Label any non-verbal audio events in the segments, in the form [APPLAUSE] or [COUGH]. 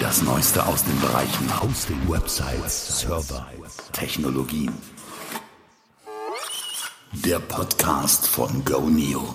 Das Neueste aus den Bereichen Hosting, Websites, Server, Technologien. Der Podcast von GoNeo.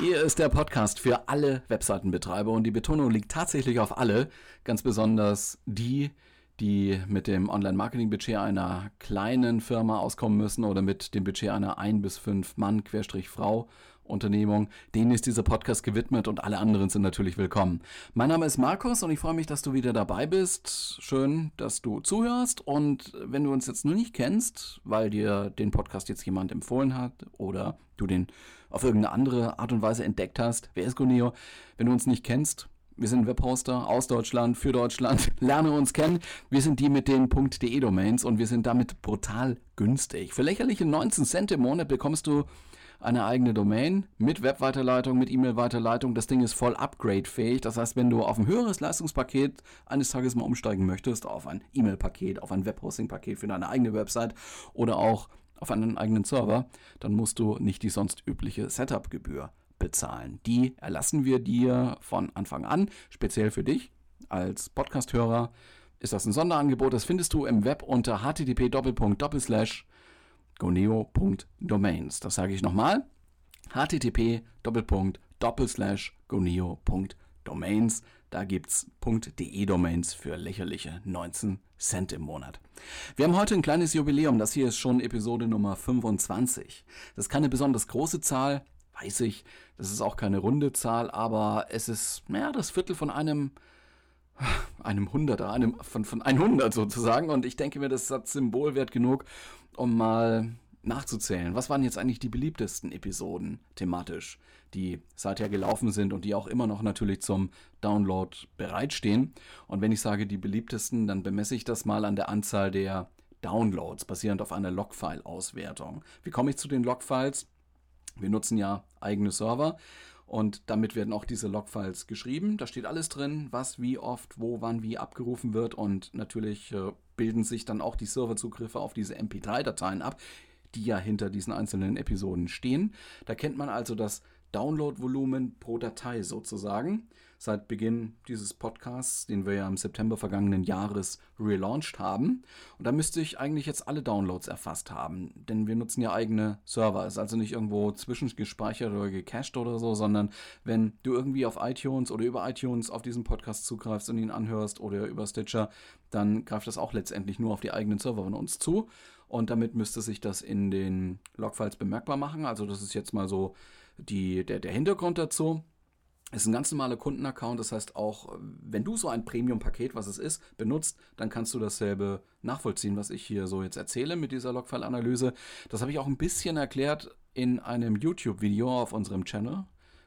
Hier ist der Podcast für alle Webseitenbetreiber und die Betonung liegt tatsächlich auf alle, ganz besonders die, die mit dem Online-Marketing-Budget einer kleinen Firma auskommen müssen oder mit dem Budget einer 1 bis 5 Mann, Querstrich Frau Unternehmung. Denen ist dieser Podcast gewidmet und alle anderen sind natürlich willkommen. Mein Name ist Markus und ich freue mich, dass du wieder dabei bist. Schön, dass du zuhörst und wenn du uns jetzt nur nicht kennst, weil dir den Podcast jetzt jemand empfohlen hat oder du den auf irgendeine andere Art und Weise entdeckt hast, wer ist Guneo? Wenn du uns nicht kennst, wir sind Webhoster aus Deutschland, für Deutschland. [LAUGHS] Lerne uns kennen. Wir sind die mit den .de Domains und wir sind damit brutal günstig. Für lächerliche 19 Cent im Monat bekommst du eine eigene Domain mit Webweiterleitung, mit E-Mail-Weiterleitung. Das Ding ist voll upgrade-fähig. Das heißt, wenn du auf ein höheres Leistungspaket eines Tages mal umsteigen möchtest, auf ein E-Mail-Paket, auf ein Webhosting-Paket für deine eigene Website oder auch auf einen eigenen Server, dann musst du nicht die sonst übliche Setup-Gebühr bezahlen. Die erlassen wir dir von Anfang an, speziell für dich als Podcast-Hörer. Ist das ein Sonderangebot? Das findest du im Web unter http goneo.domains. Das sage ich nochmal. http goneo.domains. Da gibt es .de Domains für lächerliche 19 Cent im Monat. Wir haben heute ein kleines Jubiläum. Das hier ist schon Episode Nummer 25. Das ist keine besonders große Zahl, weiß ich. Das ist auch keine runde Zahl, aber es ist ja, das Viertel von einem einem Hunderter, einem, von, von 100 sozusagen. Und ich denke mir, das hat Symbolwert genug, um mal nachzuzählen. Was waren jetzt eigentlich die beliebtesten Episoden thematisch, die seither gelaufen sind und die auch immer noch natürlich zum Download bereitstehen? Und wenn ich sage die beliebtesten, dann bemesse ich das mal an der Anzahl der Downloads, basierend auf einer Logfile-Auswertung. Wie komme ich zu den Logfiles? Wir nutzen ja eigene Server und damit werden auch diese Logfiles geschrieben. Da steht alles drin, was wie oft, wo, wann, wie abgerufen wird. Und natürlich äh, bilden sich dann auch die Serverzugriffe auf diese MP3-Dateien ab, die ja hinter diesen einzelnen Episoden stehen. Da kennt man also das Downloadvolumen pro Datei sozusagen. Seit Beginn dieses Podcasts, den wir ja im September vergangenen Jahres relaunched haben. Und da müsste ich eigentlich jetzt alle Downloads erfasst haben, denn wir nutzen ja eigene Server. Ist also nicht irgendwo zwischengespeichert oder gecached oder so, sondern wenn du irgendwie auf iTunes oder über iTunes auf diesen Podcast zugreifst und ihn anhörst oder über Stitcher, dann greift das auch letztendlich nur auf die eigenen Server von uns zu. Und damit müsste sich das in den Logfiles bemerkbar machen. Also das ist jetzt mal so die, der, der Hintergrund dazu ist ein ganz normaler Kundenaccount. Das heißt, auch wenn du so ein Premium-Paket, was es ist, benutzt, dann kannst du dasselbe nachvollziehen, was ich hier so jetzt erzähle mit dieser Logfile-Analyse. Das habe ich auch ein bisschen erklärt in einem YouTube-Video auf unserem Channel,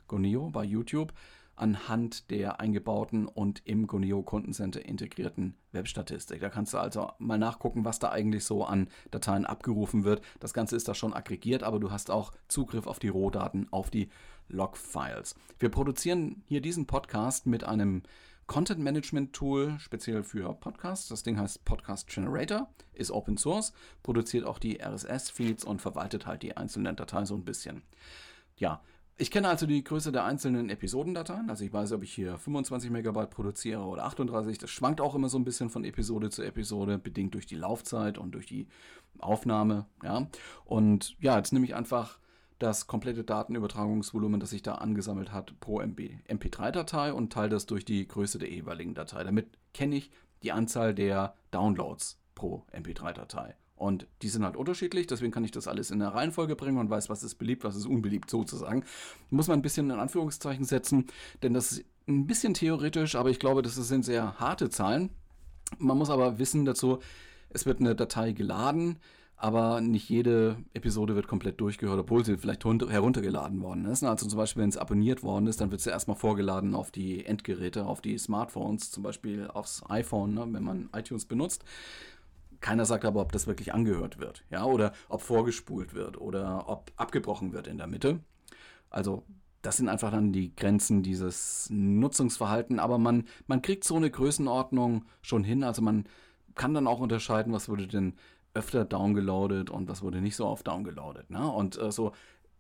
Goneo bei YouTube anhand der eingebauten und im Goneo Kundencenter integrierten Webstatistik. Da kannst du also mal nachgucken, was da eigentlich so an Dateien abgerufen wird. Das Ganze ist da schon aggregiert, aber du hast auch Zugriff auf die Rohdaten, auf die Logfiles. Wir produzieren hier diesen Podcast mit einem Content Management Tool speziell für Podcasts. Das Ding heißt Podcast Generator, ist Open Source, produziert auch die RSS-Feeds und verwaltet halt die einzelnen Dateien so ein bisschen. Ja, ich kenne also die Größe der einzelnen Episodendateien. Also ich weiß, ob ich hier 25 Megabyte produziere oder 38. Das schwankt auch immer so ein bisschen von Episode zu Episode, bedingt durch die Laufzeit und durch die Aufnahme. Ja. Und ja, jetzt nehme ich einfach das komplette Datenübertragungsvolumen, das sich da angesammelt hat, pro MP3-Datei und teile das durch die Größe der jeweiligen Datei. Damit kenne ich die Anzahl der Downloads pro MP3-Datei. Und die sind halt unterschiedlich, deswegen kann ich das alles in der Reihenfolge bringen und weiß, was ist beliebt, was ist unbeliebt sozusagen. Muss man ein bisschen in Anführungszeichen setzen, denn das ist ein bisschen theoretisch, aber ich glaube, das sind sehr harte Zahlen. Man muss aber wissen dazu, es wird eine Datei geladen, aber nicht jede Episode wird komplett durchgehört, obwohl sie vielleicht heruntergeladen worden ist. Also zum Beispiel, wenn es abonniert worden ist, dann wird sie erstmal vorgeladen auf die Endgeräte, auf die Smartphones, zum Beispiel aufs iPhone, ne, wenn man iTunes benutzt. Keiner sagt aber, ob das wirklich angehört wird, ja, oder ob vorgespult wird oder ob abgebrochen wird in der Mitte. Also das sind einfach dann die Grenzen dieses Nutzungsverhalten, aber man, man kriegt so eine Größenordnung schon hin. Also man kann dann auch unterscheiden, was wurde denn öfter downgeloadet und was wurde nicht so oft downgeloadet. Ne? Und äh, so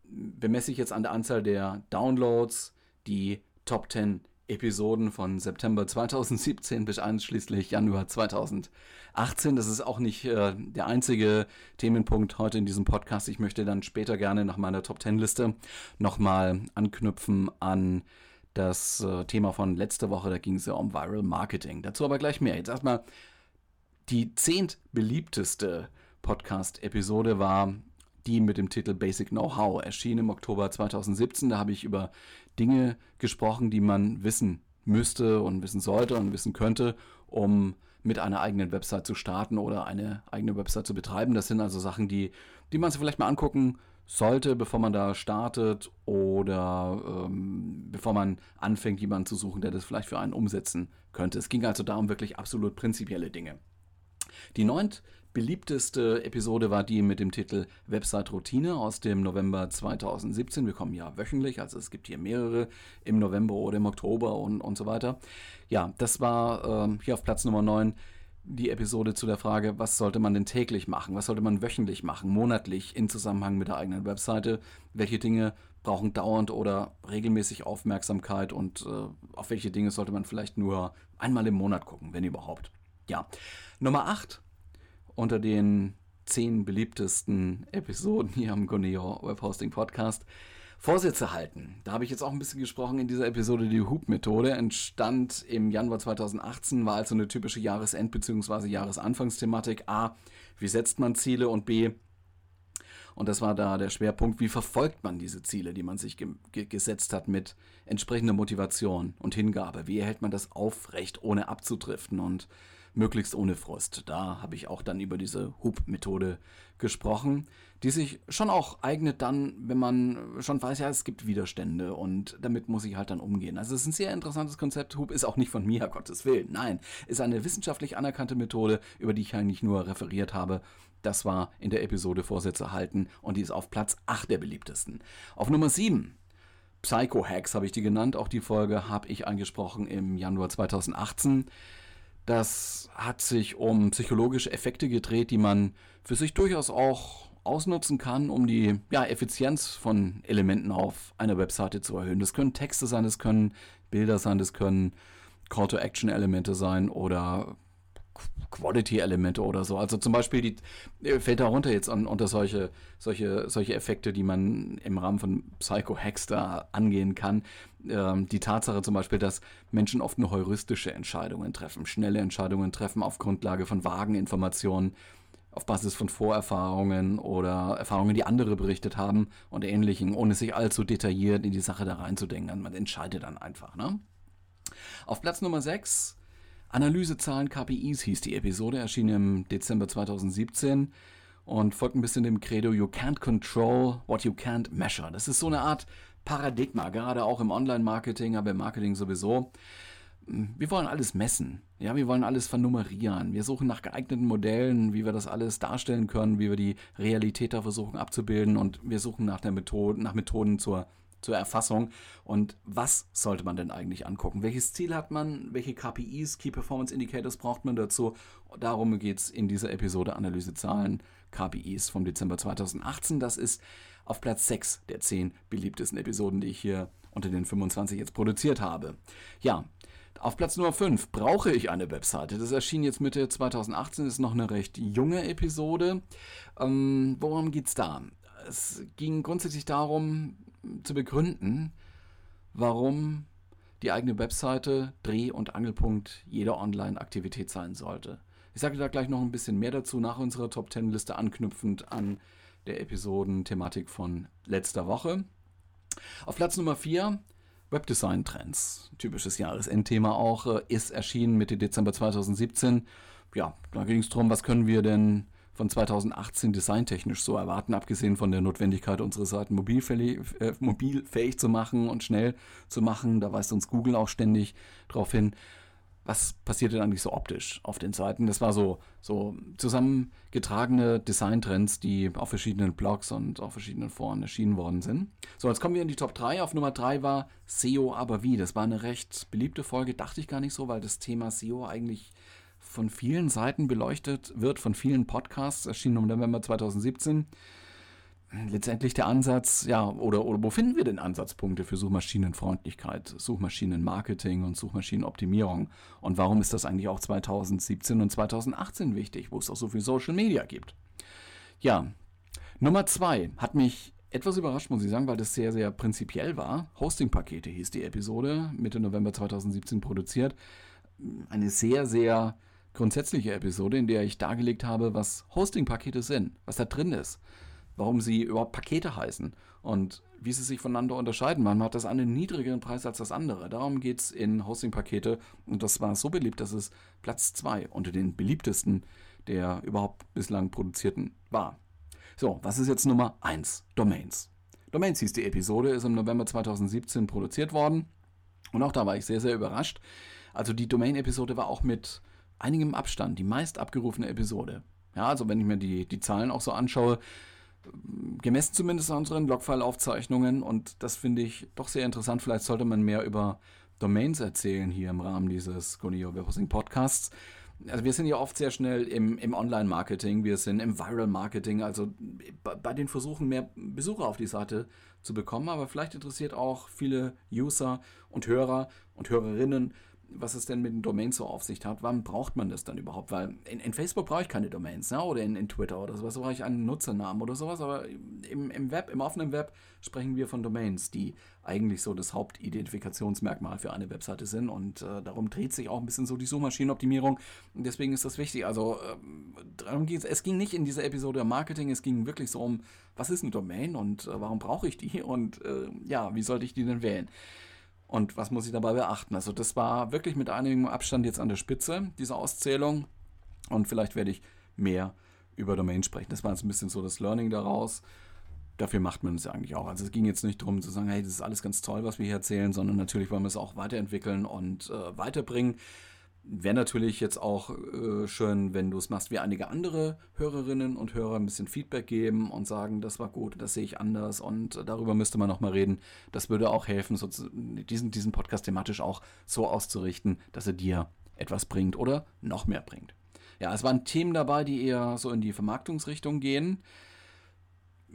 bemesse ich jetzt an der Anzahl der Downloads die Top 10 Episoden von September 2017 bis einschließlich Januar 2018. Das ist auch nicht äh, der einzige Themenpunkt heute in diesem Podcast. Ich möchte dann später gerne nach meiner Top 10 Liste nochmal anknüpfen an das äh, Thema von letzter Woche. Da ging es ja um Viral Marketing. Dazu aber gleich mehr. Jetzt erstmal die zehnt beliebteste Podcast-Episode war die mit dem Titel Basic Know-how, erschien im Oktober 2017. Da habe ich über Dinge gesprochen, die man wissen müsste und wissen sollte und wissen könnte, um mit einer eigenen Website zu starten oder eine eigene Website zu betreiben. Das sind also Sachen, die, die man sich vielleicht mal angucken sollte, bevor man da startet oder ähm, bevor man anfängt, jemanden zu suchen, der das vielleicht für einen umsetzen könnte. Es ging also darum wirklich absolut prinzipielle Dinge. Die neunt beliebteste Episode war die mit dem Titel Website Routine aus dem November 2017. Wir kommen ja wöchentlich, also es gibt hier mehrere im November oder im Oktober und, und so weiter. Ja, das war äh, hier auf Platz Nummer 9 die Episode zu der Frage, was sollte man denn täglich machen, was sollte man wöchentlich machen, monatlich in Zusammenhang mit der eigenen Webseite, welche Dinge brauchen dauernd oder regelmäßig Aufmerksamkeit und äh, auf welche Dinge sollte man vielleicht nur einmal im Monat gucken, wenn überhaupt. Ja, Nummer 8 unter den zehn beliebtesten Episoden hier am Goneo Webhosting Podcast. Vorsitze halten. Da habe ich jetzt auch ein bisschen gesprochen in dieser Episode. Die Hoop-Methode entstand im Januar 2018, war also eine typische Jahresend- bzw. Jahresanfangsthematik. A, wie setzt man Ziele und B, und das war da der Schwerpunkt, wie verfolgt man diese Ziele, die man sich ge ge gesetzt hat mit entsprechender Motivation und Hingabe. Wie erhält man das aufrecht, ohne abzudriften und möglichst ohne Frust. Da habe ich auch dann über diese Hub-Methode gesprochen, die sich schon auch eignet dann, wenn man schon weiß, ja, es gibt Widerstände und damit muss ich halt dann umgehen. Also es ist ein sehr interessantes Konzept. Hub ist auch nicht von mir, [LAUGHS] Gottes Willen. Nein, ist eine wissenschaftlich anerkannte Methode, über die ich eigentlich nur referiert habe. Das war in der Episode Vorsätze halten und die ist auf Platz 8 der beliebtesten. Auf Nummer 7 Psycho-Hacks habe ich die genannt. Auch die Folge habe ich angesprochen im Januar 2018. Das hat sich um psychologische Effekte gedreht, die man für sich durchaus auch ausnutzen kann, um die ja, Effizienz von Elementen auf einer Webseite zu erhöhen. Das können Texte sein, das können Bilder sein, das können Call-to-Action-Elemente sein oder Quality-Elemente oder so. Also zum Beispiel die, äh, fällt darunter jetzt an, unter solche, solche, solche Effekte, die man im Rahmen von Psycho-Hacks angehen kann. Ähm, die Tatsache zum Beispiel, dass Menschen oft nur heuristische Entscheidungen treffen, schnelle Entscheidungen treffen auf Grundlage von vagen Informationen, auf Basis von Vorerfahrungen oder Erfahrungen, die andere berichtet haben und ähnlichen, ohne sich allzu detailliert in die Sache da reinzudenken. Man entscheidet dann einfach. Ne? Auf Platz Nummer 6 Analysezahlen KPIs hieß die Episode, erschien im Dezember 2017 und folgt ein bisschen dem Credo You can't control what you can't measure. Das ist so eine Art Paradigma, gerade auch im Online-Marketing, aber im Marketing sowieso. Wir wollen alles messen. Ja, wir wollen alles vernummerieren. Wir suchen nach geeigneten Modellen, wie wir das alles darstellen können, wie wir die Realität da versuchen abzubilden und wir suchen nach der Methode, nach Methoden zur zur Erfassung. Und was sollte man denn eigentlich angucken? Welches Ziel hat man? Welche KPIs, Key Performance Indicators braucht man dazu? Darum geht es in dieser Episode Analysezahlen KPIs vom Dezember 2018. Das ist auf Platz 6 der 10 beliebtesten Episoden, die ich hier unter den 25 jetzt produziert habe. Ja, auf Platz Nummer 5 brauche ich eine Webseite. Das erschien jetzt Mitte 2018, ist noch eine recht junge Episode. Ähm, worum geht es da? Es ging grundsätzlich darum, zu begründen, warum die eigene Webseite Dreh- und Angelpunkt jeder Online-Aktivität sein sollte. Ich sage da gleich noch ein bisschen mehr dazu nach unserer Top 10 Liste anknüpfend an der Episoden-Thematik von letzter Woche. Auf Platz Nummer 4 Webdesign-Trends. Typisches Jahresendthema auch, äh, ist erschienen Mitte Dezember 2017. Ja, da ging es darum, was können wir denn von 2018 designtechnisch so erwarten, abgesehen von der Notwendigkeit, unsere Seiten mobilfähig, äh, mobilfähig zu machen und schnell zu machen. Da weist uns Google auch ständig darauf hin. Was passiert denn eigentlich so optisch auf den Seiten? Das war so, so zusammengetragene Designtrends, die auf verschiedenen Blogs und auf verschiedenen Foren erschienen worden sind. So, jetzt kommen wir in die Top 3. Auf Nummer 3 war SEO aber wie. Das war eine recht beliebte Folge, dachte ich gar nicht so, weil das Thema SEO eigentlich von vielen Seiten beleuchtet wird, von vielen Podcasts, erschienen im November 2017. letztendlich der Ansatz, ja, oder, oder wo finden wir denn Ansatzpunkte für Suchmaschinenfreundlichkeit, Suchmaschinenmarketing und Suchmaschinenoptimierung? Und warum ist das eigentlich auch 2017 und 2018 wichtig, wo es auch so viel Social Media gibt? Ja, Nummer zwei hat mich etwas überrascht, muss ich sagen, weil das sehr, sehr prinzipiell war. Hosting-Pakete hieß die Episode, Mitte November 2017 produziert. Eine sehr, sehr grundsätzliche Episode, in der ich dargelegt habe, was Hosting-Pakete sind, was da drin ist warum sie überhaupt Pakete heißen und wie sie sich voneinander unterscheiden. Man hat das eine einen niedrigeren Preis als das andere. Darum geht es in Hosting-Pakete und das war so beliebt, dass es Platz 2 unter den beliebtesten der überhaupt bislang produzierten war. So, was ist jetzt Nummer 1? Domains. Domains hieß die Episode, ist im November 2017 produziert worden und auch da war ich sehr, sehr überrascht. Also die Domain-Episode war auch mit einigem Abstand die meist abgerufene Episode. Ja, also wenn ich mir die, die Zahlen auch so anschaue, gemessen zumindest an unseren Logfile-Aufzeichnungen und das finde ich doch sehr interessant. Vielleicht sollte man mehr über Domains erzählen hier im Rahmen dieses Gonio Webhosting Podcasts. Also wir sind ja oft sehr schnell im, im Online-Marketing, wir sind im Viral-Marketing, also bei den Versuchen mehr Besucher auf die Seite zu bekommen, aber vielleicht interessiert auch viele User und Hörer und Hörerinnen, was es denn mit den Domains so auf sich hat. Wann braucht man das dann überhaupt? Weil in, in Facebook brauche ich keine Domains, ne? oder in, in Twitter oder sowas, brauche ich einen Nutzernamen oder sowas, aber im, im Web, im offenen Web sprechen wir von Domains, die eigentlich so das Hauptidentifikationsmerkmal für eine Webseite sind und äh, darum dreht sich auch ein bisschen so die Suchmaschinenoptimierung deswegen ist das wichtig. Also äh, darum es, es ging nicht in dieser Episode um Marketing, es ging wirklich so um, was ist eine Domain und äh, warum brauche ich die und äh, ja, wie sollte ich die denn wählen? Und was muss ich dabei beachten? Also das war wirklich mit einigem Abstand jetzt an der Spitze, diese Auszählung. Und vielleicht werde ich mehr über Domain sprechen. Das war jetzt ein bisschen so das Learning daraus. Dafür macht man es ja eigentlich auch. Also es ging jetzt nicht darum zu sagen, hey, das ist alles ganz toll, was wir hier erzählen, sondern natürlich wollen wir es auch weiterentwickeln und äh, weiterbringen. Wäre natürlich jetzt auch äh, schön, wenn du es machst wie einige andere Hörerinnen und Hörer ein bisschen Feedback geben und sagen, das war gut, das sehe ich anders und darüber müsste man nochmal reden. Das würde auch helfen, so zu, diesen, diesen Podcast thematisch auch so auszurichten, dass er dir etwas bringt oder noch mehr bringt. Ja, es waren Themen dabei, die eher so in die Vermarktungsrichtung gehen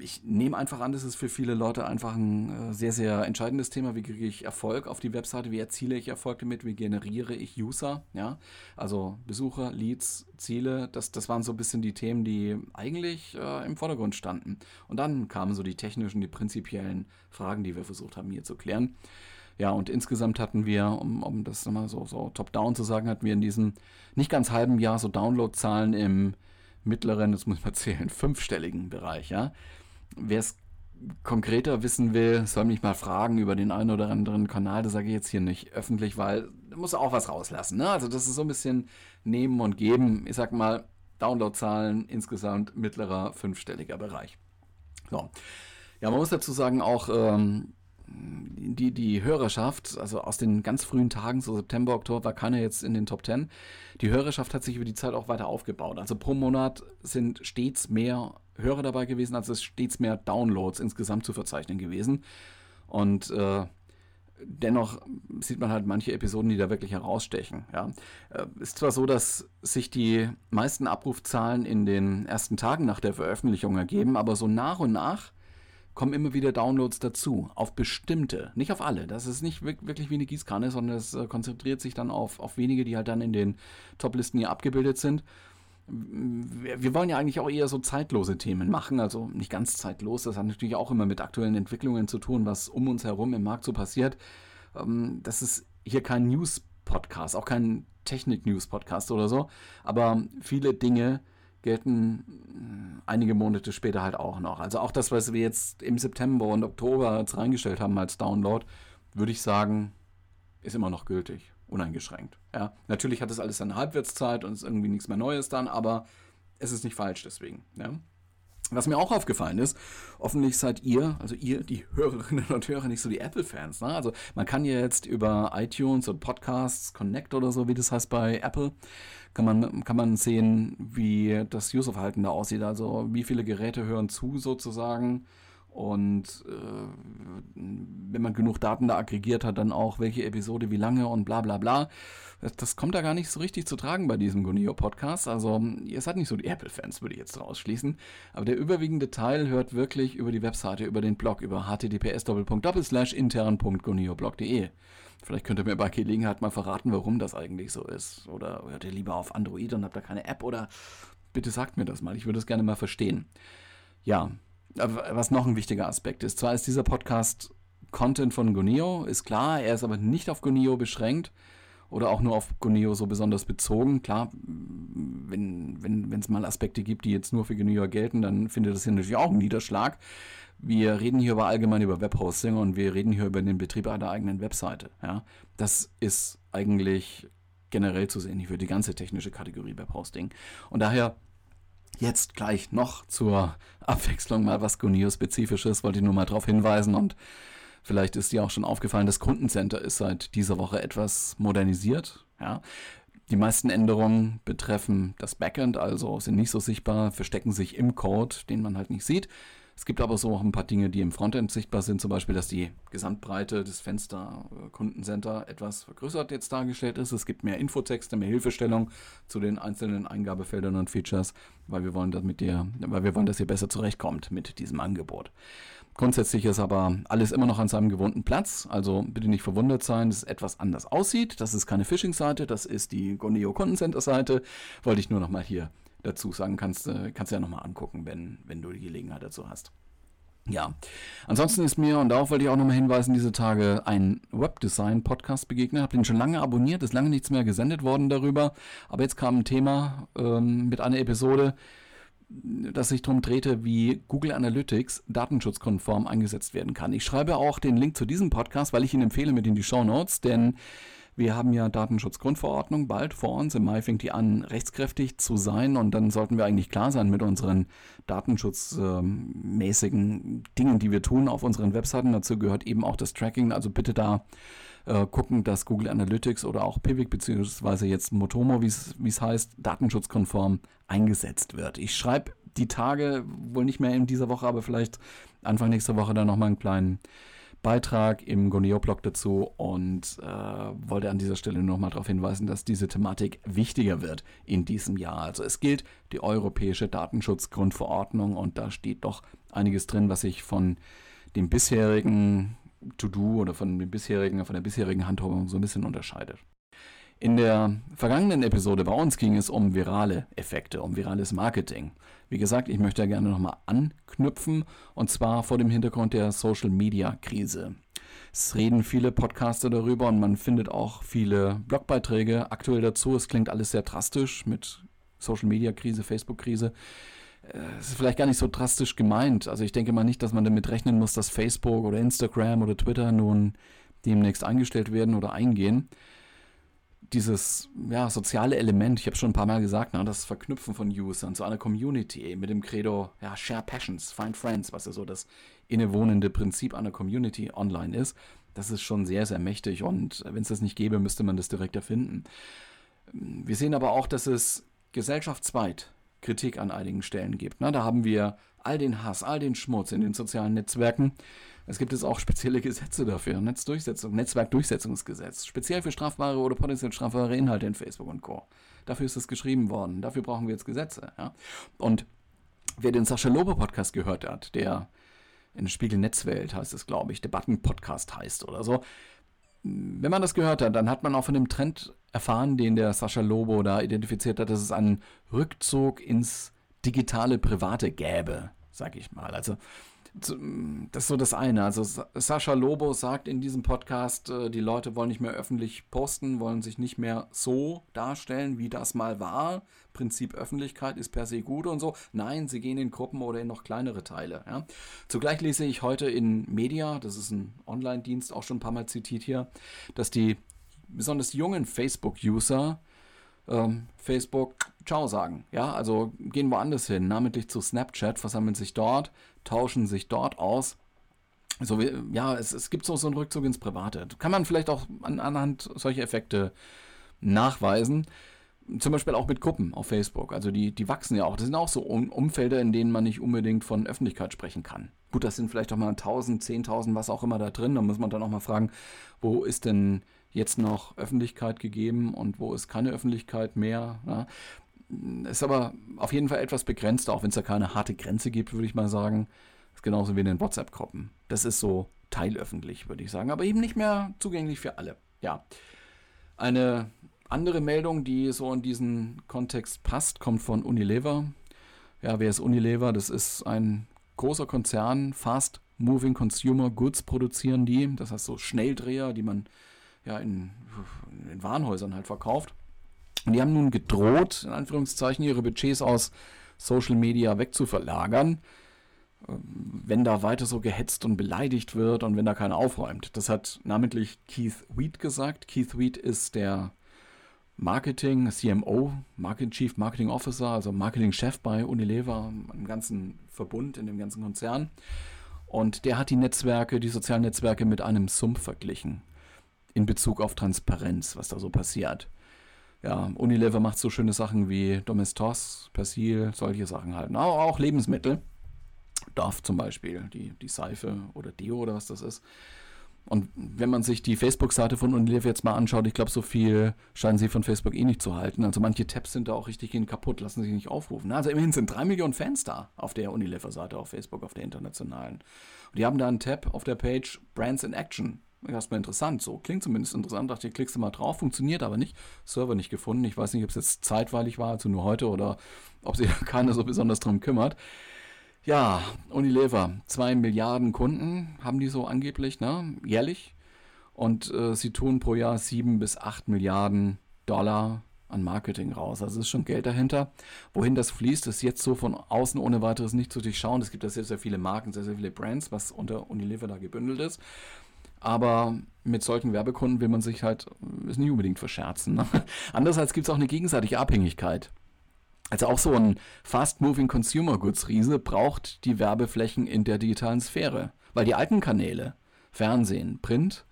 ich nehme einfach an, das ist für viele Leute einfach ein äh, sehr, sehr entscheidendes Thema. Wie kriege ich Erfolg auf die Webseite? Wie erziele ich Erfolg damit? Wie generiere ich User? Ja, also Besucher, Leads, Ziele. Das, das waren so ein bisschen die Themen, die eigentlich äh, im Vordergrund standen. Und dann kamen so die technischen, die prinzipiellen Fragen, die wir versucht haben hier zu klären. Ja, und insgesamt hatten wir, um, um das nochmal so, so top-down zu sagen, hatten wir in diesem nicht ganz halben Jahr so Downloadzahlen im mittleren, das muss man zählen, fünfstelligen Bereich, ja. Wer es konkreter wissen will, soll mich mal fragen über den einen oder anderen Kanal. Das sage ich jetzt hier nicht öffentlich, weil da muss auch was rauslassen. Ne? Also das ist so ein bisschen nehmen und geben. Ich sag mal, Downloadzahlen insgesamt mittlerer fünfstelliger Bereich. So. Ja, man muss dazu sagen, auch ähm, die, die Hörerschaft, also aus den ganz frühen Tagen, so September, Oktober, war keiner jetzt in den Top 10. Die Hörerschaft hat sich über die Zeit auch weiter aufgebaut. Also pro Monat sind stets mehr Hörer dabei gewesen, als es stets mehr Downloads insgesamt zu verzeichnen gewesen. Und äh, dennoch sieht man halt manche Episoden, die da wirklich herausstechen. Ja. Äh, ist zwar so, dass sich die meisten Abrufzahlen in den ersten Tagen nach der Veröffentlichung ergeben, aber so nach und nach kommen immer wieder Downloads dazu, auf bestimmte, nicht auf alle. Das ist nicht wirklich wie eine Gießkanne, sondern es äh, konzentriert sich dann auf, auf wenige, die halt dann in den Toplisten hier abgebildet sind wir wollen ja eigentlich auch eher so zeitlose Themen machen, also nicht ganz zeitlos. Das hat natürlich auch immer mit aktuellen Entwicklungen zu tun, was um uns herum im Markt so passiert. Ähm, das ist hier kein News-Podcast, auch kein Technik-News-Podcast oder so, aber viele Dinge gelten einige Monate später halt auch noch. Also auch das, was wir jetzt im September und Oktober jetzt reingestellt haben als Download, würde ich sagen, ist immer noch gültig uneingeschränkt. Ja, natürlich hat das alles seine Halbwertszeit und ist irgendwie nichts mehr Neues dann, aber es ist nicht falsch deswegen. Ja. Was mir auch aufgefallen ist, hoffentlich seid ihr, also ihr, die Hörerinnen und Hörer, nicht so die Apple-Fans. Ne? Also man kann ja jetzt über iTunes und Podcasts Connect oder so, wie das heißt bei Apple, kann man, kann man sehen, wie das Userverhalten da aussieht. Also wie viele Geräte hören zu sozusagen Und äh, wenn man genug Daten da aggregiert hat, dann auch welche Episode, wie lange und bla bla bla. Das, das kommt da gar nicht so richtig zu tragen bei diesem Gonio-Podcast. Also ihr seid nicht so die Apple-Fans, würde ich jetzt daraus schließen. Aber der überwiegende Teil hört wirklich über die Webseite, über den Blog, über https://intern.gonioblog.de. Vielleicht könnt ihr mir bei Gelegenheit mal verraten, warum das eigentlich so ist. Oder hört ihr lieber auf Android und habt da keine App? Oder bitte sagt mir das mal. Ich würde es gerne mal verstehen. Ja, was noch ein wichtiger Aspekt ist. Zwar ist dieser Podcast Content von Goneo, ist klar, er ist aber nicht auf Goneo beschränkt oder auch nur auf Goneo so besonders bezogen. Klar, wenn es wenn, mal Aspekte gibt, die jetzt nur für Goneo gelten, dann findet das hier natürlich auch einen Niederschlag. Wir reden hier über allgemein über Webhosting und wir reden hier über den Betrieb einer eigenen Webseite. Ja? Das ist eigentlich generell zu sehen, für die ganze technische Kategorie Webhosting. Und daher jetzt gleich noch zur Abwechslung mal was Goneo-spezifisches, wollte ich nur mal darauf hinweisen und vielleicht ist dir auch schon aufgefallen, das Kundencenter ist seit dieser Woche etwas modernisiert. Ja? Die meisten Änderungen betreffen das Backend, also sind nicht so sichtbar, verstecken sich im Code, den man halt nicht sieht. Es gibt aber so auch ein paar Dinge, die im Frontend sichtbar sind, zum Beispiel, dass die Gesamtbreite des Fenster Kundencenter etwas vergrößert jetzt dargestellt ist. Es gibt mehr Infotexte, mehr Hilfestellung zu den einzelnen Eingabefeldern und Features, weil wir wollen, dass mit dir, weil wir wollen, dass ihr besser zurechtkommt mit diesem Angebot. Grundsätzlich ist aber alles immer noch an seinem gewohnten Platz, also bitte nicht verwundert sein, dass es etwas anders aussieht. Das ist keine Phishing-Seite, das ist die Goneo Kundencenter-Seite. Wollte ich nur noch mal hier dazu sagen kannst, äh, kannst du ja nochmal angucken, wenn, wenn du die Gelegenheit dazu hast. Ja, ansonsten ist mir, und darauf wollte ich auch nochmal hinweisen, diese Tage ein Webdesign-Podcast begegnet. Habe den schon lange abonniert, ist lange nichts mehr gesendet worden darüber. Aber jetzt kam ein Thema ähm, mit einer Episode, das sich darum drehte, wie Google Analytics datenschutzkonform eingesetzt werden kann. Ich schreibe auch den Link zu diesem Podcast, weil ich ihn empfehle mit in die Show Notes, denn wir haben ja Datenschutzgrundverordnung bald vor uns. Im Mai fängt die an, rechtskräftig zu sein und dann sollten wir eigentlich klar sein mit unseren datenschutzmäßigen Dingen, die wir tun auf unseren Webseiten. Dazu gehört eben auch das Tracking. Also bitte da äh, gucken, dass Google Analytics oder auch Pivik beziehungsweise jetzt Motomo, wie es heißt, datenschutzkonform eingesetzt wird. Ich schreibe die Tage, wohl nicht mehr in dieser Woche, aber vielleicht Anfang nächster Woche dann nochmal einen kleinen Beitrag im Goneo-Blog dazu und äh, wollte an dieser Stelle nochmal darauf hinweisen, dass diese Thematik wichtiger wird in diesem Jahr. Also es gilt die europäische Datenschutzgrundverordnung und da steht doch einiges drin, was sich von dem bisherigen To-Do oder von dem bisherigen, von der bisherigen Handhabung so ein bisschen unterscheidet. In der vergangenen Episode bei uns ging es um virale Effekte, um virales Marketing. Wie gesagt, ich möchte da gerne nochmal anknüpfen und zwar vor dem Hintergrund der Social-Media-Krise. Es reden viele Podcaster darüber und man findet auch viele Blogbeiträge aktuell dazu. Es klingt alles sehr drastisch mit Social-Media-Krise, Facebook-Krise. Es ist vielleicht gar nicht so drastisch gemeint. Also ich denke mal nicht, dass man damit rechnen muss, dass Facebook oder Instagram oder Twitter nun demnächst eingestellt werden oder eingehen dieses ja, soziale Element, ich habe schon ein paar Mal gesagt, ne, das Verknüpfen von Usern zu einer Community mit dem Credo, ja, Share Passions, Find Friends, was ja so das innewohnende Prinzip einer Community online ist, das ist schon sehr, sehr mächtig und wenn es das nicht gäbe, müsste man das direkt erfinden. Wir sehen aber auch, dass es gesellschaftsweit Kritik an einigen Stellen gibt. Ne? Da haben wir all den Hass, all den Schmutz in den sozialen Netzwerken es gibt jetzt auch spezielle Gesetze dafür. Netzdurchsetzung, Netzwerkdurchsetzungsgesetz. Speziell für strafbare oder potenziell strafbare Inhalte in Facebook und Co. Dafür ist es geschrieben worden. Dafür brauchen wir jetzt Gesetze. Ja? Und wer den Sascha Lobo Podcast gehört hat, der in Spiegel Netzwelt heißt es, glaube ich, Debatten-Podcast heißt oder so. Wenn man das gehört hat, dann hat man auch von dem Trend erfahren, den der Sascha Lobo da identifiziert hat, dass es einen Rückzug ins digitale Private gäbe, sag ich mal. Also das ist so das eine. Also Sascha Lobo sagt in diesem Podcast, äh, die Leute wollen nicht mehr öffentlich posten, wollen sich nicht mehr so darstellen, wie das mal war. Prinzip Öffentlichkeit ist per se gut und so. Nein, sie gehen in Gruppen oder in noch kleinere Teile. Ja. Zugleich lese ich heute in Media, das ist ein Online-Dienst, auch schon ein paar Mal zitiert hier, dass die besonders jungen Facebook-User ähm, Facebook Ciao sagen. Ja, also gehen woanders hin, namentlich zu Snapchat, versammeln sich dort, tauschen sich dort aus. So wie, ja, es, es gibt so, so einen Rückzug ins Private. Kann man vielleicht auch an, anhand solcher Effekte nachweisen. zum Beispiel auch mit Gruppen auf Facebook. Also die, die wachsen ja auch. Das sind auch so um Umfelder, in denen man nicht unbedingt von Öffentlichkeit sprechen kann. Gut, das sind vielleicht auch mal 1000, 10.000, was auch immer da drin. Da muss man dann auch mal fragen, wo ist denn jetzt noch Öffentlichkeit gegeben und wo ist keine Öffentlichkeit mehr. Ja? Ist aber auf jeden Fall etwas begrenzt, auch wenn es da keine harte Grenze gibt, würde ich mal sagen. Ist genauso wie in den WhatsApp-Gruppen. Das ist so teilöffentlich, würde ich sagen, aber eben nicht mehr zugänglich für alle. Ja. Eine andere Meldung, die so in diesen Kontext passt, kommt von Unilever. Ja, wer ist Unilever? Das ist ein großer Konzern, Fast Moving Consumer Goods produzieren die. Das heißt so Schnelldreher, die man ja in, in Warenhäusern halt verkauft. Und die haben nun gedroht, in Anführungszeichen, ihre Budgets aus Social Media wegzuverlagern, wenn da weiter so gehetzt und beleidigt wird und wenn da keiner aufräumt. Das hat namentlich Keith Wheat gesagt. Keith Wheat ist der Marketing, CMO, Marketing Chief Marketing Officer, also Marketing-Chef bei Unilever, im ganzen Verbund, in dem ganzen Konzern. Und der hat die Netzwerke, die sozialen Netzwerke mit einem Sumpf verglichen in Bezug auf Transparenz, was da so passiert. Ja, Unilever macht so schöne Sachen wie Domestos, Persil, solche Sachen halt. Auch, auch Lebensmittel. Dove zum Beispiel, die, die Seife oder Deo oder was das ist. Und wenn man sich die Facebook-Seite von Unilever jetzt mal anschaut, ich glaube, so viel scheinen sie von Facebook eh nicht zu halten. Also manche Tabs sind da auch richtig kaputt, lassen sich nicht aufrufen. Also immerhin sind drei Millionen Fans da auf der Unilever-Seite auf Facebook, auf der internationalen. Und die haben da einen Tab auf der Page Brands in Action. Erstmal interessant, so klingt zumindest interessant. Dachte ich, klickst du mal drauf, funktioniert aber nicht. Server nicht gefunden. Ich weiß nicht, ob es jetzt zeitweilig war, also nur heute oder ob sich keiner so besonders drum kümmert. Ja, Unilever, zwei Milliarden Kunden haben die so angeblich, ne, jährlich. Und äh, sie tun pro Jahr sieben bis acht Milliarden Dollar an Marketing raus. Also ist schon Geld dahinter. Wohin das fließt, ist jetzt so von außen ohne weiteres nicht zu durchschauen. Es gibt da sehr, sehr viele Marken, sehr, sehr viele Brands, was unter Unilever da gebündelt ist. Aber mit solchen Werbekunden will man sich halt, ist nicht unbedingt verscherzen. Ne? [LAUGHS] Andererseits gibt es auch eine gegenseitige Abhängigkeit. Also auch so ein fast-moving Consumer Goods Riese braucht die Werbeflächen in der digitalen Sphäre, weil die alten Kanäle, Fernsehen, Print,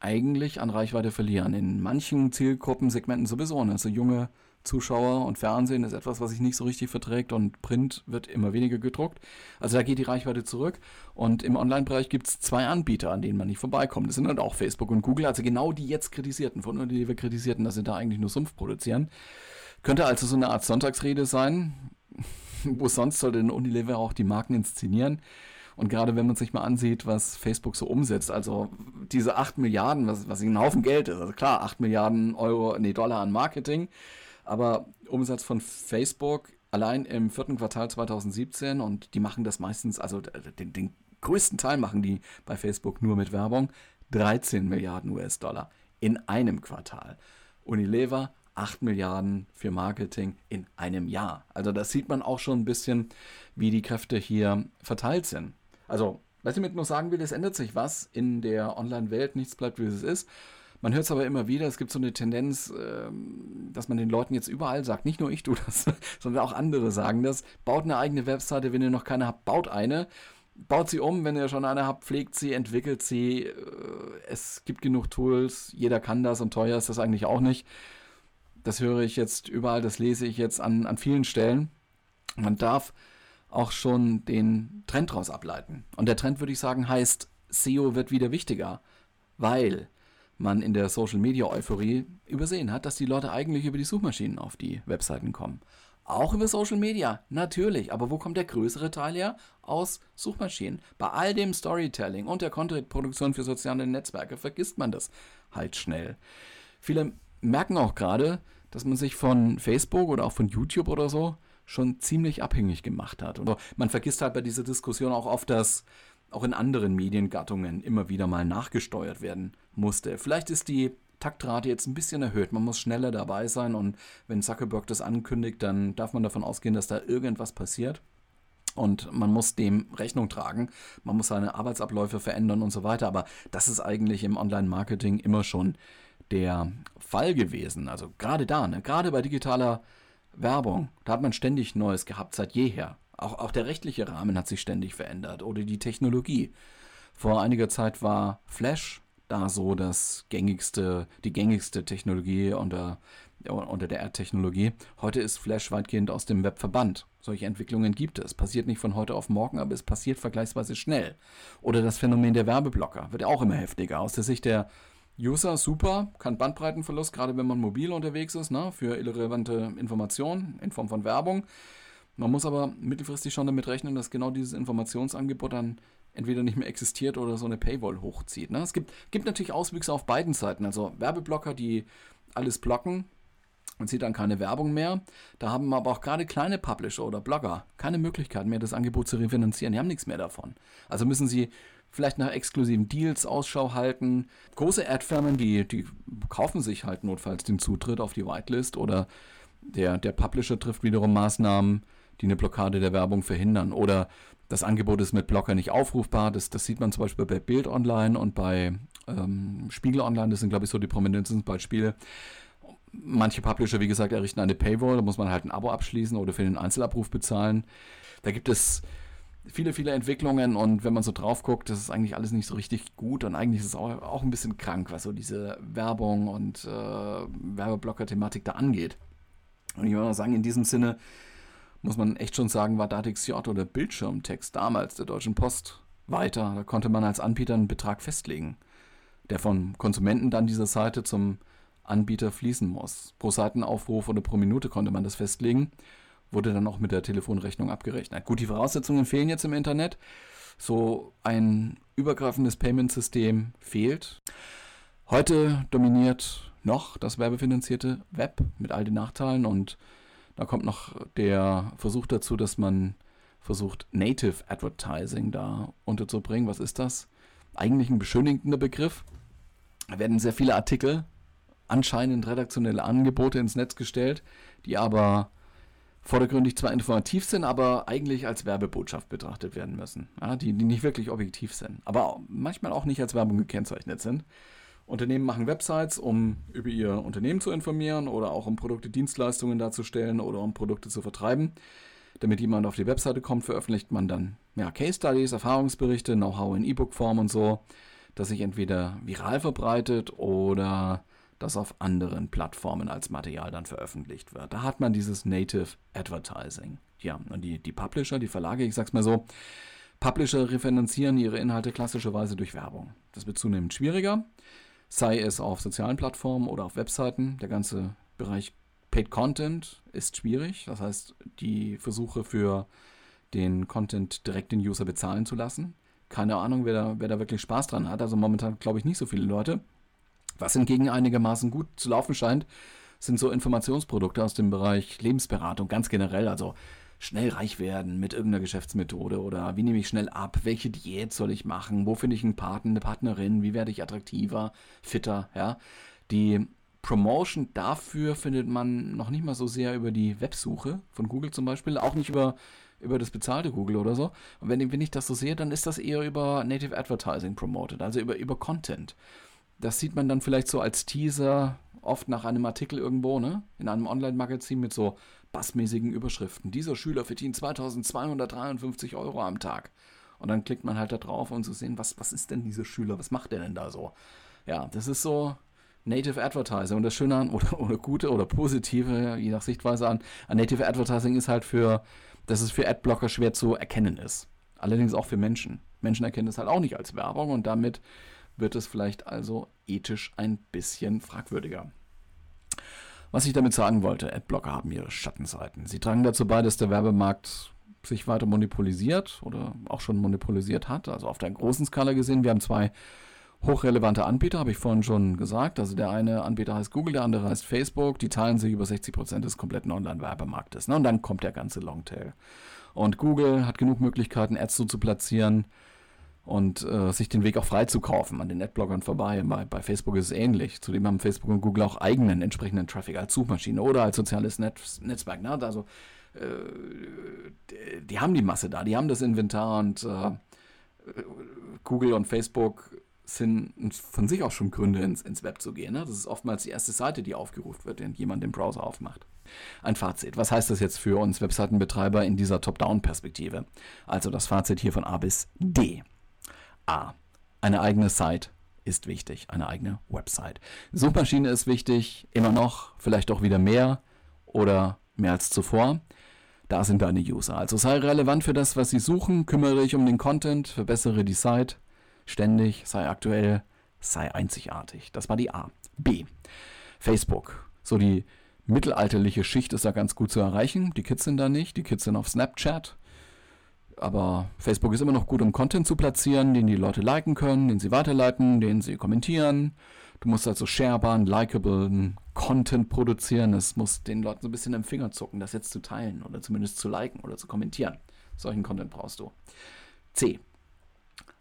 eigentlich an Reichweite verlieren. In manchen Zielgruppensegmenten sowieso. Also junge Zuschauer und Fernsehen ist etwas, was sich nicht so richtig verträgt und Print wird immer weniger gedruckt. Also da geht die Reichweite zurück. Und im Online-Bereich gibt es zwei Anbieter, an denen man nicht vorbeikommt. Das sind dann auch Facebook und Google, also genau die jetzt kritisierten, von die wir kritisierten, dass sie da eigentlich nur Sumpf produzieren. Könnte also so eine Art Sonntagsrede sein. [LAUGHS] Wo sonst sollte denn Unilever auch die Marken inszenieren? Und gerade wenn man sich mal ansieht, was Facebook so umsetzt, also diese 8 Milliarden, was, was ein Haufen Geld ist, also klar, 8 Milliarden Euro, nee, Dollar an Marketing, aber Umsatz von Facebook allein im vierten Quartal 2017 und die machen das meistens, also den, den größten Teil machen die bei Facebook nur mit Werbung, 13 Milliarden US-Dollar in einem Quartal. Unilever 8 Milliarden für Marketing in einem Jahr. Also das sieht man auch schon ein bisschen, wie die Kräfte hier verteilt sind. Also, was ich mit nur sagen will, es ändert sich was in der Online-Welt, nichts bleibt wie es ist. Man hört es aber immer wieder, es gibt so eine Tendenz, ähm, dass man den Leuten jetzt überall sagt, nicht nur ich tue das, [LAUGHS] sondern auch andere sagen das. Baut eine eigene Webseite, wenn ihr noch keine habt, baut eine. Baut sie um, wenn ihr schon eine habt, pflegt sie, entwickelt sie. Äh, es gibt genug Tools, jeder kann das und teuer ist das eigentlich auch nicht. Das höre ich jetzt überall, das lese ich jetzt an, an vielen Stellen. Man darf auch schon den Trend daraus ableiten. Und der Trend, würde ich sagen, heißt, SEO wird wieder wichtiger, weil man in der Social Media Euphorie übersehen hat, dass die Leute eigentlich über die Suchmaschinen auf die Webseiten kommen. Auch über Social Media, natürlich. Aber wo kommt der größere Teil her? Aus Suchmaschinen. Bei all dem Storytelling und der Content-Produktion für soziale Netzwerke vergisst man das halt schnell. Viele merken auch gerade, dass man sich von Facebook oder auch von YouTube oder so schon ziemlich abhängig gemacht hat. Und man vergisst halt bei dieser Diskussion auch oft, dass auch in anderen Mediengattungen immer wieder mal nachgesteuert werden musste. Vielleicht ist die Taktrate jetzt ein bisschen erhöht. Man muss schneller dabei sein und wenn Zuckerberg das ankündigt, dann darf man davon ausgehen, dass da irgendwas passiert. Und man muss dem Rechnung tragen, man muss seine Arbeitsabläufe verändern und so weiter. Aber das ist eigentlich im Online-Marketing immer schon der Fall gewesen. Also gerade da, ne? gerade bei digitaler Werbung, da hat man ständig Neues gehabt, seit jeher. Auch, auch der rechtliche Rahmen hat sich ständig verändert oder die Technologie. Vor einiger Zeit war Flash da so das gängigste, die gängigste Technologie unter unter der Ad-Technologie. Heute ist Flash weitgehend aus dem Web verbannt. Solche Entwicklungen gibt es. Passiert nicht von heute auf morgen, aber es passiert vergleichsweise schnell. Oder das Phänomen der Werbeblocker wird auch immer heftiger. Aus der Sicht der User super, kann Bandbreitenverlust, gerade wenn man mobil unterwegs ist, ne, für irrelevante Informationen in Form von Werbung. Man muss aber mittelfristig schon damit rechnen, dass genau dieses Informationsangebot dann entweder nicht mehr existiert oder so eine Paywall hochzieht. Ne? Es gibt, gibt natürlich Auswüchse auf beiden Seiten. Also Werbeblocker, die alles blocken, und sieht dann keine Werbung mehr. Da haben aber auch gerade kleine Publisher oder Blogger keine Möglichkeit mehr, das Angebot zu refinanzieren. Die haben nichts mehr davon. Also müssen sie vielleicht nach exklusiven Deals Ausschau halten. Große Ad-Firmen, die, die kaufen sich halt notfalls den Zutritt auf die Whitelist oder der, der Publisher trifft wiederum Maßnahmen, die eine Blockade der Werbung verhindern. Oder das Angebot ist mit Blocker nicht aufrufbar. Das, das sieht man zum Beispiel bei Bild Online und bei ähm, Spiegel Online. Das sind, glaube ich, so die prominentesten Beispiele. Manche Publisher, wie gesagt, errichten eine Paywall. Da muss man halt ein Abo abschließen oder für den Einzelabruf bezahlen. Da gibt es viele, viele Entwicklungen und wenn man so drauf guckt, das ist eigentlich alles nicht so richtig gut und eigentlich ist es auch, auch ein bisschen krank, was so diese Werbung und äh, Werbeblocker-Thematik da angeht. Und ich würde mal sagen, in diesem Sinne muss man echt schon sagen, war DatXJ oder Bildschirmtext damals der Deutschen Post weiter. Da konnte man als Anbieter einen Betrag festlegen, der von Konsumenten dann dieser Seite zum Anbieter fließen muss. Pro Seitenaufruf oder pro Minute konnte man das festlegen, wurde dann auch mit der Telefonrechnung abgerechnet. Gut, die Voraussetzungen fehlen jetzt im Internet. So ein übergreifendes Payment-System fehlt. Heute dominiert noch das werbefinanzierte Web mit all den Nachteilen und da kommt noch der Versuch dazu, dass man versucht, Native Advertising da unterzubringen. Was ist das? Eigentlich ein beschönigender Begriff. Da werden sehr viele Artikel, anscheinend redaktionelle Angebote ins Netz gestellt, die aber vordergründig zwar informativ sind, aber eigentlich als Werbebotschaft betrachtet werden müssen. Ja, die, die nicht wirklich objektiv sind, aber manchmal auch nicht als Werbung gekennzeichnet sind. Unternehmen machen Websites, um über ihr Unternehmen zu informieren oder auch um Produkte, Dienstleistungen darzustellen oder um Produkte zu vertreiben. Damit jemand auf die Webseite kommt, veröffentlicht man dann ja, Case Studies, Erfahrungsberichte, Know-how in E-Book-Form und so, das sich entweder viral verbreitet oder das auf anderen Plattformen als Material dann veröffentlicht wird. Da hat man dieses Native Advertising. Ja, und die, die Publisher, die Verlage, ich sag's mal so, Publisher refinanzieren ihre Inhalte klassischerweise durch Werbung. Das wird zunehmend schwieriger sei es auf sozialen Plattformen oder auf Webseiten. Der ganze Bereich Paid Content ist schwierig. Das heißt, die Versuche für den Content direkt den User bezahlen zu lassen. Keine Ahnung, wer da, wer da wirklich Spaß dran hat. Also momentan glaube ich nicht so viele Leute. Was hingegen einigermaßen gut zu laufen scheint, sind so Informationsprodukte aus dem Bereich Lebensberatung ganz generell. Also schnell reich werden mit irgendeiner Geschäftsmethode oder wie nehme ich schnell ab, welche Diät soll ich machen, wo finde ich einen Partner, eine Partnerin, wie werde ich attraktiver, fitter, ja. Die Promotion dafür findet man noch nicht mal so sehr über die Websuche von Google zum Beispiel, auch nicht über, über das bezahlte Google oder so. Und wenn, wenn ich das so sehe, dann ist das eher über Native Advertising promoted, also über, über Content. Das sieht man dann vielleicht so als Teaser, oft nach einem Artikel irgendwo, ne? In einem Online-Magazin mit so bassmäßigen Überschriften. Dieser Schüler verdient 2253 Euro am Tag. Und dann klickt man halt da drauf, um zu sehen, was, was ist denn dieser Schüler, was macht der denn da so? Ja, das ist so Native Advertising. Und das Schöne an, [LAUGHS] oder, oder gute oder positive, je nach Sichtweise an, an Native Advertising ist halt für, dass es für Adblocker schwer zu erkennen ist. Allerdings auch für Menschen. Menschen erkennen es halt auch nicht als Werbung und damit wird es vielleicht also ethisch ein bisschen fragwürdiger. Was ich damit sagen wollte, Adblocker haben ihre Schattenseiten. Sie tragen dazu bei, dass der Werbemarkt sich weiter monopolisiert oder auch schon monopolisiert hat. Also auf der großen Skala gesehen, wir haben zwei hochrelevante Anbieter, habe ich vorhin schon gesagt. Also der eine Anbieter heißt Google, der andere heißt Facebook. Die teilen sich über 60 Prozent des kompletten Online-Werbemarktes. Ne? Und dann kommt der ganze Longtail. Und Google hat genug Möglichkeiten, Ads so zu platzieren, und äh, sich den Weg auch frei zu kaufen an den Netbloggern vorbei. Bei, bei, Facebook ist es ähnlich. Zudem haben Facebook und Google auch eigenen entsprechenden Traffic als Suchmaschine oder als soziales Netz, Netzwerk. Ne? Also äh, die haben die Masse da, die haben das Inventar und äh, Google und Facebook sind von sich auch schon Gründe, ins, ins Web zu gehen. Ne? Das ist oftmals die erste Seite, die aufgerufen wird, wenn jemand den Browser aufmacht. Ein Fazit. Was heißt das jetzt für uns Webseitenbetreiber in dieser Top-Down-Perspektive? Also das Fazit hier von A bis D. A. Eine eigene Site ist wichtig, eine eigene Website. Suchmaschine ist wichtig, immer noch, vielleicht auch wieder mehr oder mehr als zuvor. Da sind deine User. Also sei relevant für das, was sie suchen, kümmere dich um den Content, verbessere die Site ständig, sei aktuell, sei einzigartig. Das war die A. B. Facebook. So die mittelalterliche Schicht ist da ganz gut zu erreichen. Die Kids sind da nicht, die Kids sind auf Snapchat. Aber Facebook ist immer noch gut, um Content zu platzieren, den die Leute liken können, den sie weiterleiten, den sie kommentieren. Du musst also sharebar, likable Content produzieren. Es muss den Leuten so ein bisschen im Finger zucken, das jetzt zu teilen oder zumindest zu liken oder zu kommentieren. Solchen Content brauchst du. C.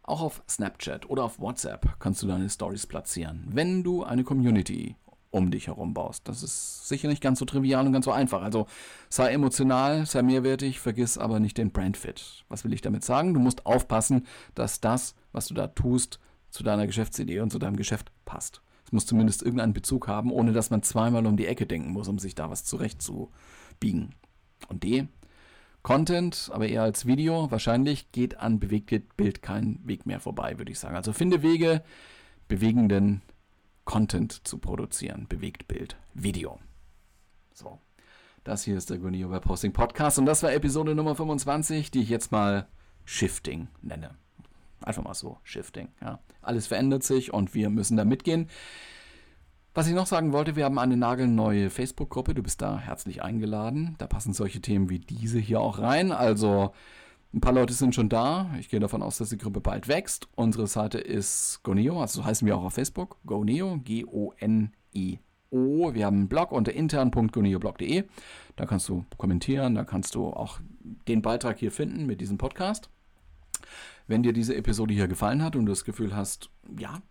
Auch auf Snapchat oder auf WhatsApp kannst du deine Stories platzieren, wenn du eine Community um dich herum baust. Das ist sicher nicht ganz so trivial und ganz so einfach. Also sei emotional, sei mehrwertig, vergiss aber nicht den Brandfit. Was will ich damit sagen? Du musst aufpassen, dass das, was du da tust, zu deiner Geschäftsidee und zu deinem Geschäft passt. Es muss zumindest irgendeinen Bezug haben, ohne dass man zweimal um die Ecke denken muss, um sich da was zurechtzubiegen. Und D, Content, aber eher als Video, wahrscheinlich geht an Bewegtbild kein Weg mehr vorbei, würde ich sagen. Also finde Wege, bewegenden Content zu produzieren. Bewegtbild, Video. So. Das hier ist der Gunio Web Hosting Podcast und das war Episode Nummer 25, die ich jetzt mal Shifting nenne. Einfach mal so, Shifting. Ja. Alles verändert sich und wir müssen da mitgehen. Was ich noch sagen wollte, wir haben eine nagelneue Facebook-Gruppe. Du bist da herzlich eingeladen. Da passen solche Themen wie diese hier auch rein. Also ein paar Leute sind schon da. Ich gehe davon aus, dass die Gruppe bald wächst. Unsere Seite ist Goneo, also so heißen wir auch auf Facebook. Goneo, G-O-N-I-O. Wir haben einen Blog unter intern.goneoblog.de. Da kannst du kommentieren, da kannst du auch den Beitrag hier finden mit diesem Podcast. Wenn dir diese Episode hier gefallen hat und du das Gefühl hast, ja,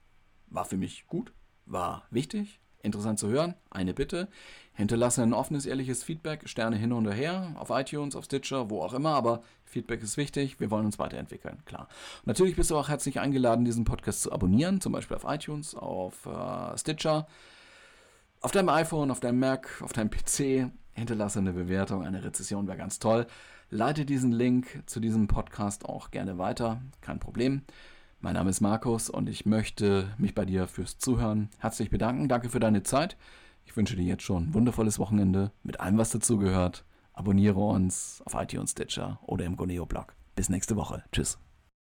war für mich gut, war wichtig, interessant zu hören, eine Bitte. Hinterlasse ein offenes, ehrliches Feedback, Sterne hin und her, auf iTunes, auf Stitcher, wo auch immer, aber Feedback ist wichtig, wir wollen uns weiterentwickeln, klar. Natürlich bist du auch herzlich eingeladen, diesen Podcast zu abonnieren, zum Beispiel auf iTunes, auf äh, Stitcher, auf deinem iPhone, auf deinem Mac, auf deinem PC. Hinterlasse eine Bewertung, eine Rezession wäre ganz toll. Leite diesen Link zu diesem Podcast auch gerne weiter, kein Problem. Mein Name ist Markus und ich möchte mich bei dir fürs Zuhören herzlich bedanken. Danke für deine Zeit. Ich wünsche dir jetzt schon ein wundervolles Wochenende mit allem, was dazugehört. Abonniere uns auf iTunes Stitcher oder im Goneo-Blog. Bis nächste Woche. Tschüss.